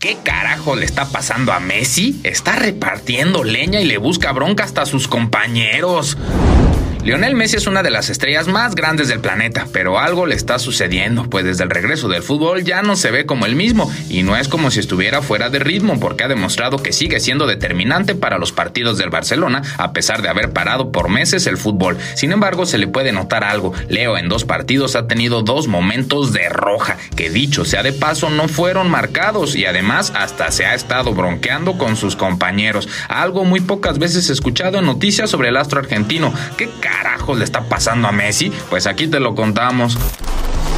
¿Qué carajo le está pasando a Messi? Está repartiendo leña y le busca bronca hasta a sus compañeros. Lionel Messi es una de las estrellas más grandes del planeta, pero algo le está sucediendo, pues desde el regreso del fútbol ya no se ve como el mismo, y no es como si estuviera fuera de ritmo, porque ha demostrado que sigue siendo determinante para los partidos del Barcelona, a pesar de haber parado por meses el fútbol. Sin embargo, se le puede notar algo. Leo en dos partidos ha tenido dos momentos de roja, que dicho sea de paso no fueron marcados, y además hasta se ha estado bronqueando con sus compañeros, algo muy pocas veces escuchado en noticias sobre el astro argentino. ¿Qué carajos le está pasando a Messi? Pues aquí te lo contamos.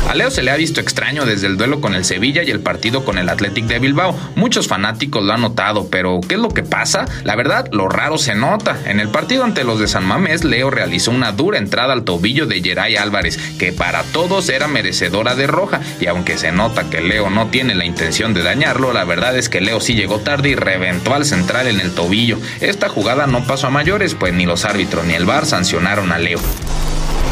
A Leo se le ha visto extraño desde el duelo con el Sevilla y el partido con el Athletic de Bilbao. Muchos fanáticos lo han notado, pero ¿qué es lo que pasa? La verdad, lo raro se nota. En el partido ante los de San Mamés, Leo realizó una dura entrada al tobillo de Geray Álvarez, que para todos era merecedora de roja, y aunque se nota que Leo no tiene la intención de dañarlo, la verdad es que Leo sí llegó tarde y reventó al central en el tobillo. Esta jugada no pasó a mayores, pues ni los árbitros ni el VAR sancionaron a Leo.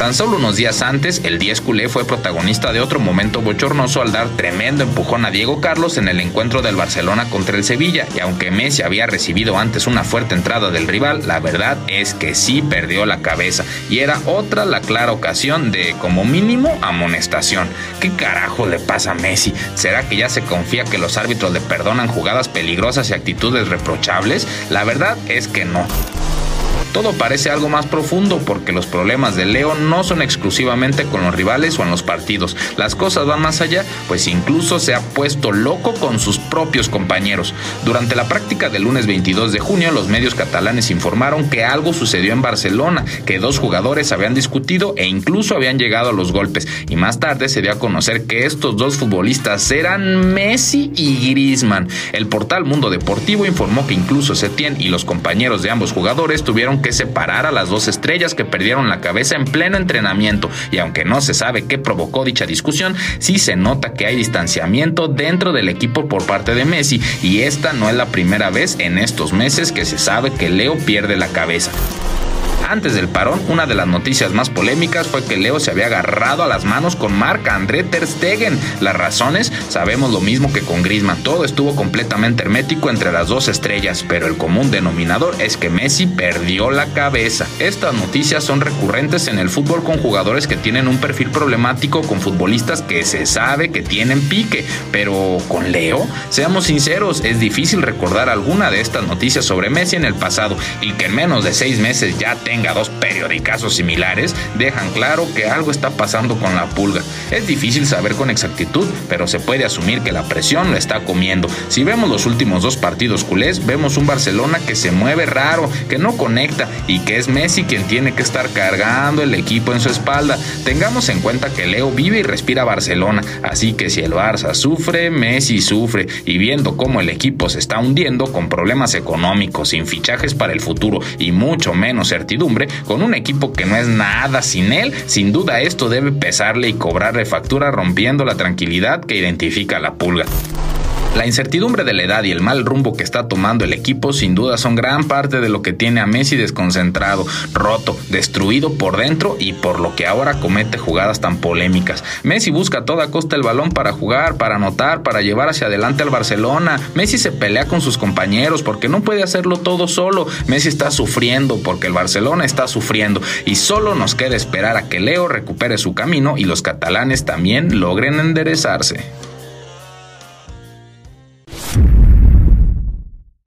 Tan solo unos días antes, el 10 culé fue protagonista de otro momento bochornoso al dar tremendo empujón a Diego Carlos en el encuentro del Barcelona contra el Sevilla, y aunque Messi había recibido antes una fuerte entrada del rival, la verdad es que sí perdió la cabeza, y era otra la clara ocasión de, como mínimo, amonestación. ¿Qué carajo le pasa a Messi? ¿Será que ya se confía que los árbitros le perdonan jugadas peligrosas y actitudes reprochables? La verdad es que no. Todo parece algo más profundo porque los problemas de Leo no son exclusivamente con los rivales o en los partidos. Las cosas van más allá, pues incluso se ha puesto loco con sus propios compañeros. Durante la práctica del lunes 22 de junio, los medios catalanes informaron que algo sucedió en Barcelona, que dos jugadores habían discutido e incluso habían llegado a los golpes. Y más tarde se dio a conocer que estos dos futbolistas eran Messi y Griezmann. El portal Mundo Deportivo informó que incluso Setién y los compañeros de ambos jugadores tuvieron que separar a las dos estrellas que perdieron la cabeza en pleno entrenamiento y aunque no se sabe qué provocó dicha discusión, sí se nota que hay distanciamiento dentro del equipo por parte de Messi y esta no es la primera vez en estos meses que se sabe que Leo pierde la cabeza. Antes del parón, una de las noticias más polémicas fue que Leo se había agarrado a las manos con Marc André Ter Stegen. Las razones, sabemos lo mismo que con Griezmann. Todo estuvo completamente hermético entre las dos estrellas, pero el común denominador es que Messi perdió la cabeza. Estas noticias son recurrentes en el fútbol con jugadores que tienen un perfil problemático con futbolistas que se sabe que tienen pique, pero con Leo, seamos sinceros, es difícil recordar alguna de estas noticias sobre Messi en el pasado y que en menos de seis meses ya tenga dos periodicazos similares dejan claro que algo está pasando con la pulga. Es difícil saber con exactitud, pero se puede asumir que la presión lo está comiendo. Si vemos los últimos dos partidos culés, vemos un Barcelona que se mueve raro, que no conecta y que es Messi quien tiene que estar cargando el equipo en su espalda. Tengamos en cuenta que Leo vive y respira Barcelona, así que si el Barça sufre, Messi sufre y viendo cómo el equipo se está hundiendo con problemas económicos, sin fichajes para el futuro y mucho menos certidumbre, con un equipo que no es nada sin él, sin duda esto debe pesarle y cobrarle factura rompiendo la tranquilidad que identifica la pulga. La incertidumbre de la edad y el mal rumbo que está tomando el equipo sin duda son gran parte de lo que tiene a Messi desconcentrado, roto, destruido por dentro y por lo que ahora comete jugadas tan polémicas. Messi busca a toda costa el balón para jugar, para anotar, para llevar hacia adelante al Barcelona. Messi se pelea con sus compañeros porque no puede hacerlo todo solo. Messi está sufriendo porque el Barcelona está sufriendo y solo nos queda esperar a que Leo recupere su camino y los catalanes también logren enderezarse.